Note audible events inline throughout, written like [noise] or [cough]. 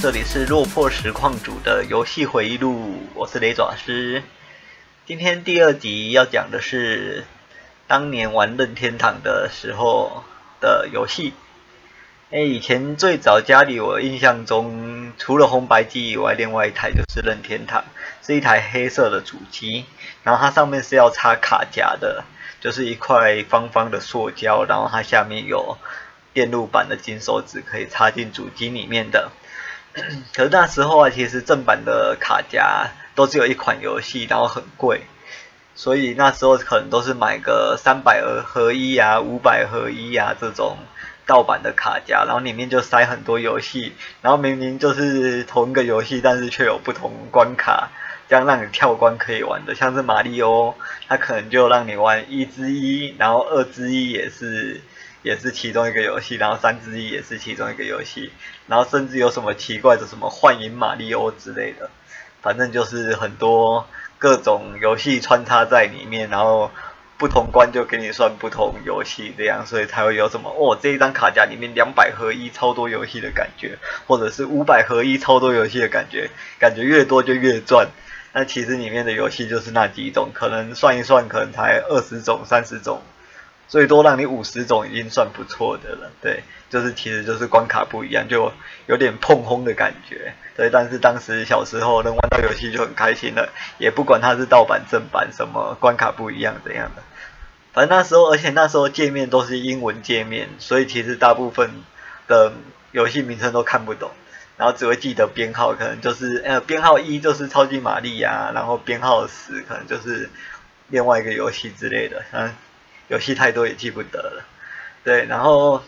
这里是落魄实况组的游戏回忆录，我是雷爪师。今天第二集要讲的是当年玩任天堂的时候的游戏。哎，以前最早家里我印象中，除了红白机以外，另外一台就是任天堂，是一台黑色的主机，然后它上面是要插卡夹的，就是一块方方的塑胶，然后它下面有电路板的金手指可以插进主机里面的。[clears throat] 可是那时候啊，其实正版的卡夹都只有一款游戏，然后很贵，所以那时候可能都是买个三百合一啊、五百合一啊这种盗版的卡夹，然后里面就塞很多游戏，然后明明就是同一个游戏，但是却有不同关卡，这样让你跳关可以玩的，像是马里奥，它可能就让你玩一之一，然后二之一也是。也是其中一个游戏，然后三之一也是其中一个游戏，然后甚至有什么奇怪的什么幻影马里奥之类的，反正就是很多各种游戏穿插在里面，然后不同关就给你算不同游戏这样，所以才会有什么哦这一张卡夹里面两百合一超多游戏的感觉，或者是五百合一超多游戏的感觉，感觉越多就越赚。那其实里面的游戏就是那几种，可能算一算可能才二十种三十种。最多让你五十种已经算不错的了，对，就是其实就是关卡不一样，就有点碰轰的感觉，对。但是当时小时候能玩到游戏就很开心了，也不管它是盗版正版什么关卡不一样怎样的，反正那时候，而且那时候界面都是英文界面，所以其实大部分的游戏名称都看不懂，然后只会记得编号，可能就是呃编号一就是超级玛丽呀，然后编号十可能就是另外一个游戏之类的，嗯。游戏太多也记不得了，对，然后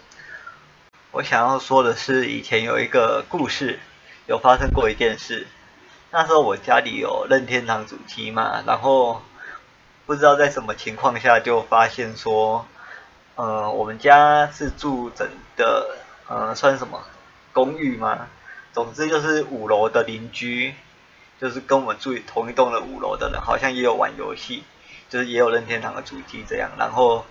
我想要说的是，以前有一个故事，有发生过一件事。那时候我家里有任天堂主机嘛，然后不知道在什么情况下就发现说，呃，我们家是住整的，呃，算什么公寓吗？总之就是五楼的邻居，就是跟我们住同一栋的五楼的人，好像也有玩游戏。就是也有任天堂的主机这样，然后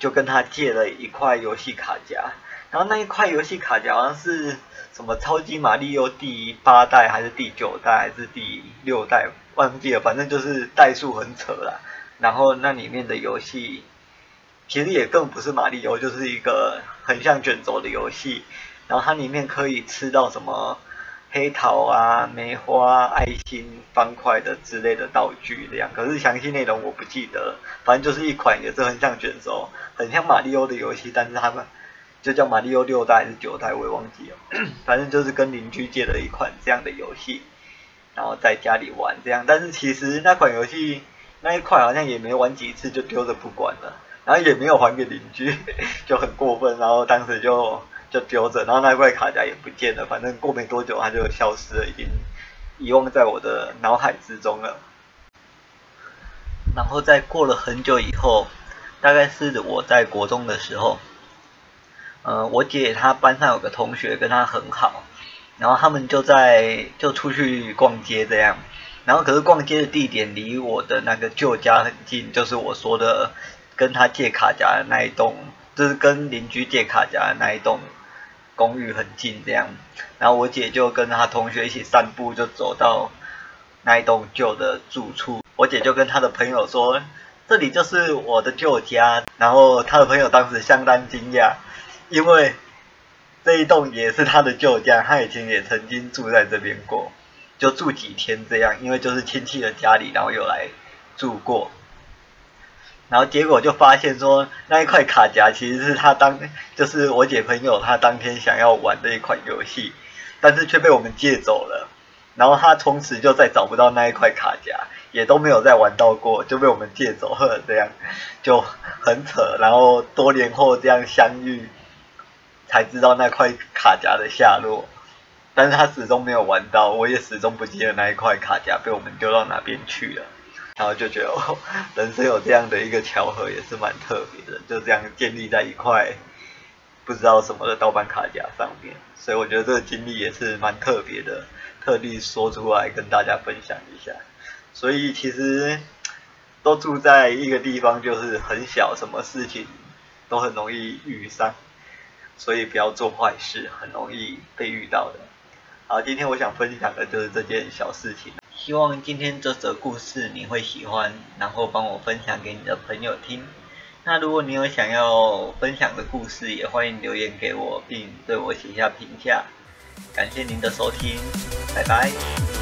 就跟他借了一块游戏卡夹，然后那一块游戏卡夹好像是什么超级玛丽欧第八代还是第九代还是第六代忘记了，反正就是代数很扯啦。然后那里面的游戏其实也更不是玛丽欧，就是一个很像卷轴的游戏，然后它里面可以吃到什么。黑桃啊、梅花、爱心、方块的之类的道具这样，可是详细内容我不记得。反正就是一款也是很像卷轴、很像马里奥的游戏，但是他们就叫马里奥六代还是九代，我也忘记了。[clears throat] 反正就是跟邻居借了一款这样的游戏，然后在家里玩这样。但是其实那款游戏那一块好像也没玩几次就丢着不管了，然后也没有还给邻居，[laughs] 就很过分。然后当时就。就丢着，然后那块卡夹也不见了。反正过没多久，它就消失了，已经遗忘在我的脑海之中了。然后在过了很久以后，大概是我在国中的时候，呃，我姐她班上有个同学跟她很好，然后他们就在就出去逛街这样。然后可是逛街的地点离我的那个旧家很近，就是我说的跟他借卡夹的那一栋，就是跟邻居借卡夹的那一栋。公寓很近，这样，然后我姐就跟她同学一起散步，就走到那一栋旧的住处。我姐就跟她的朋友说：“这里就是我的旧家。”然后她的朋友当时相当惊讶，因为这一栋也是她的旧家，她以前也曾经住在这边过，就住几天这样，因为就是亲戚的家里，然后有来住过。然后结果就发现说那一块卡夹其实是他当就是我姐朋友他当天想要玩的一款游戏，但是却被我们借走了。然后他从此就再找不到那一块卡夹，也都没有再玩到过，就被我们借走了。这样就很扯。然后多年后这样相遇，才知道那块卡夹的下落。但是他始终没有玩到，我也始终不记得那一块卡夹被我们丢到哪边去了。然后就觉得 [laughs] 哦，人生有这样的一个巧合也是蛮特别的，就这样建立在一块不知道什么的盗版卡夹上面，所以我觉得这个经历也是蛮特别的，特地说出来跟大家分享一下。所以其实都住在一个地方，就是很小，什么事情都很容易遇上，所以不要做坏事，很容易被遇到的。好，今天我想分享的就是这件小事情。希望今天这则故事你会喜欢，然后帮我分享给你的朋友听。那如果你有想要分享的故事，也欢迎留言给我，并对我写下评价。感谢您的收听，拜拜。